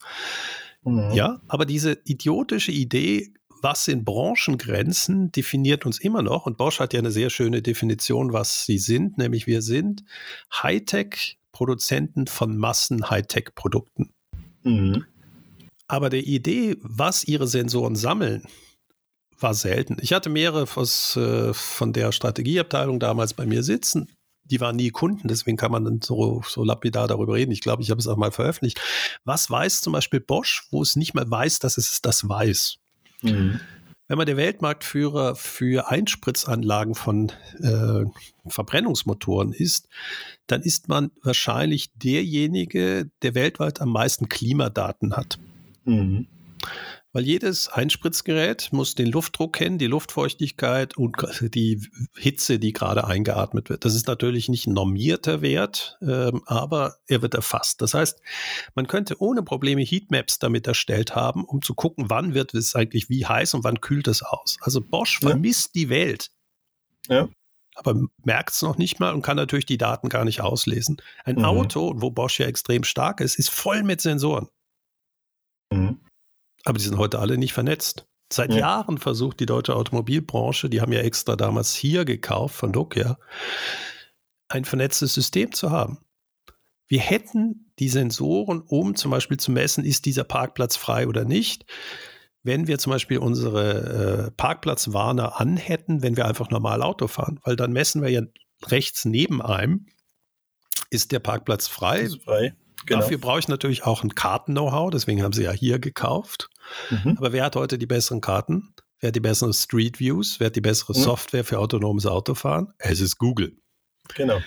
Mhm. Ja, aber diese idiotische Idee, was sind Branchengrenzen, definiert uns immer noch. Und Bosch hat ja eine sehr schöne Definition, was sie sind, nämlich wir sind Hightech-Produzenten von Massen-Hightech-Produkten. Mhm. Aber der Idee, was ihre Sensoren sammeln, war selten. Ich hatte mehrere aus, äh, von der Strategieabteilung damals bei mir sitzen. Die waren nie Kunden, deswegen kann man dann so, so lapidar darüber reden. Ich glaube, ich habe es auch mal veröffentlicht. Was weiß zum Beispiel Bosch, wo es nicht mehr weiß, dass es das weiß? Mhm. Wenn man der Weltmarktführer für Einspritzanlagen von äh, Verbrennungsmotoren ist, dann ist man wahrscheinlich derjenige, der weltweit am meisten Klimadaten hat. Mhm. Weil jedes Einspritzgerät muss den Luftdruck kennen, die Luftfeuchtigkeit und die Hitze, die gerade eingeatmet wird. Das ist natürlich nicht ein normierter Wert, ähm, aber er wird erfasst. Das heißt, man könnte ohne Probleme Heatmaps damit erstellt haben, um zu gucken, wann wird es eigentlich wie heiß und wann kühlt es aus. Also Bosch ja. vermisst die Welt. Ja aber merkt es noch nicht mal und kann natürlich die Daten gar nicht auslesen. Ein mhm. Auto, wo Bosch ja extrem stark ist, ist voll mit Sensoren. Mhm. Aber die sind heute alle nicht vernetzt. Seit ja. Jahren versucht die deutsche Automobilbranche, die haben ja extra damals hier gekauft von Nokia, ein vernetztes System zu haben. Wir hätten die Sensoren, um zum Beispiel zu messen, ist dieser Parkplatz frei oder nicht. Wenn wir zum Beispiel unsere äh, Parkplatzwarner anhätten, wenn wir einfach normal Auto fahren, weil dann messen wir ja rechts neben einem, ist der Parkplatz frei. Frei. Genau. Dafür brauche ich natürlich auch ein Karten-Know-how, deswegen haben sie ja hier gekauft. Mhm. Aber wer hat heute die besseren Karten? Wer hat die besseren Street Views? Wer hat die bessere mhm. Software für autonomes Autofahren? Es ist Google. Genau.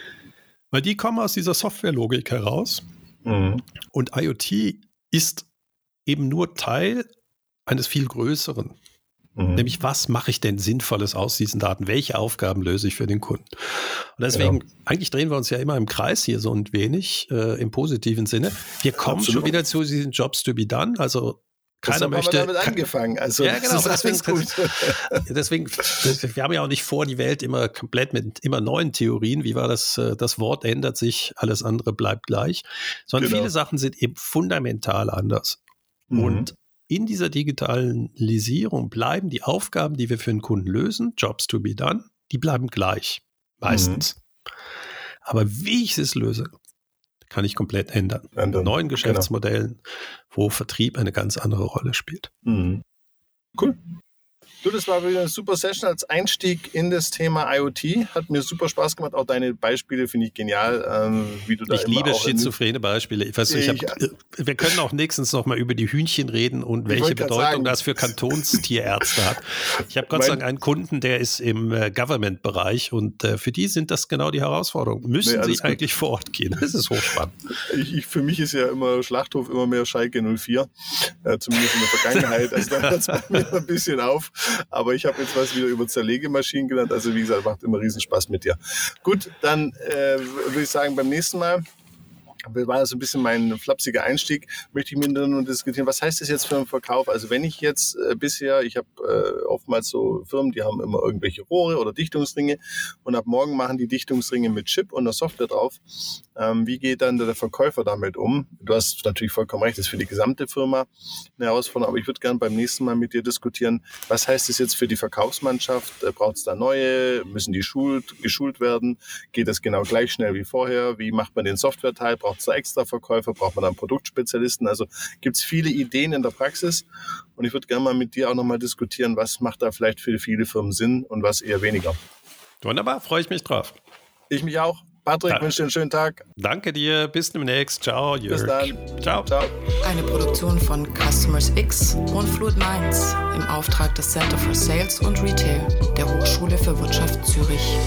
Weil die kommen aus dieser Softwarelogik heraus. Mhm. Und IoT ist eben nur Teil eines viel größeren. Mhm. Nämlich, was mache ich denn Sinnvolles aus diesen Daten? Welche Aufgaben löse ich für den Kunden? Und deswegen, genau. eigentlich drehen wir uns ja immer im Kreis hier so ein wenig, äh, im positiven Sinne. Wir kommen Absolut. schon wieder zu diesen Jobs to be done. Also keiner möchte. damit angefangen. Also, ja, genau. Deswegen, deswegen, wir haben ja auch nicht vor, die Welt immer komplett mit immer neuen Theorien. Wie war das? Äh, das Wort ändert sich, alles andere bleibt gleich. Sondern genau. viele Sachen sind eben fundamental anders. Mhm. Und in dieser Digitalisierung bleiben die Aufgaben, die wir für den Kunden lösen, Jobs to be done, die bleiben gleich. Meistens. Mhm. Aber wie ich es löse, kann ich komplett ändern. ändern. Neuen genau. Geschäftsmodellen, genau. wo Vertrieb eine ganz andere Rolle spielt. Mhm. Cool. Du, das war wieder eine super Session als Einstieg in das Thema IoT. Hat mir super Spaß gemacht. Auch deine Beispiele finde ich genial, ähm, wie du da Ich liebe schizophrene Beispiele. Ich weiß, ich hab, wir können auch nächstens noch mal über die Hühnchen reden und welche Bedeutung sagen. das für Kantonstierärzte hat. Ich habe Gott sei Dank einen Kunden, der ist im äh, Government-Bereich und äh, für die sind das genau die Herausforderungen. Müssen nee, sie eigentlich vor Ort gehen? Das ist hochspannend. Ich, ich, für mich ist ja immer Schlachthof immer mehr Schalke 04, äh, zumindest in der Vergangenheit. Also da hört es bei mir ein bisschen auf. Aber ich habe jetzt was wieder über Zerlegemaschinen gelernt. Also wie gesagt, macht immer riesen Spaß mit dir. Gut, dann äh, würde ich sagen, beim nächsten Mal war so ein bisschen mein flapsiger Einstieg, möchte ich mit nur diskutieren, was heißt das jetzt für einen Verkauf? Also wenn ich jetzt äh, bisher, ich habe äh, oftmals so Firmen, die haben immer irgendwelche Rohre oder Dichtungsringe und ab morgen machen die Dichtungsringe mit Chip und der Software drauf. Ähm, wie geht dann der Verkäufer damit um? Du hast natürlich vollkommen recht, das ist für die gesamte Firma eine Herausforderung, aber ich würde gerne beim nächsten Mal mit dir diskutieren, was heißt das jetzt für die Verkaufsmannschaft? Äh, Braucht es da neue? Müssen die schult, geschult werden? Geht das genau gleich schnell wie vorher? Wie macht man den Software-Teil? Braucht es da extra Verkäufer? Braucht man dann Produktspezialisten? Also gibt es viele Ideen in der Praxis und ich würde gerne mal mit dir auch nochmal diskutieren, was macht da vielleicht für viele Firmen Sinn und was eher weniger. Wunderbar, freue ich mich drauf. Ich mich auch. Patrick, ja. wünsche dir einen schönen Tag. Danke dir. Bis demnächst. Ciao, Jörg. Bis dann. Ciao. Ciao. Eine Produktion von Customers X und Fluid Minds im Auftrag des Center for Sales und Retail der Hochschule für Wirtschaft Zürich.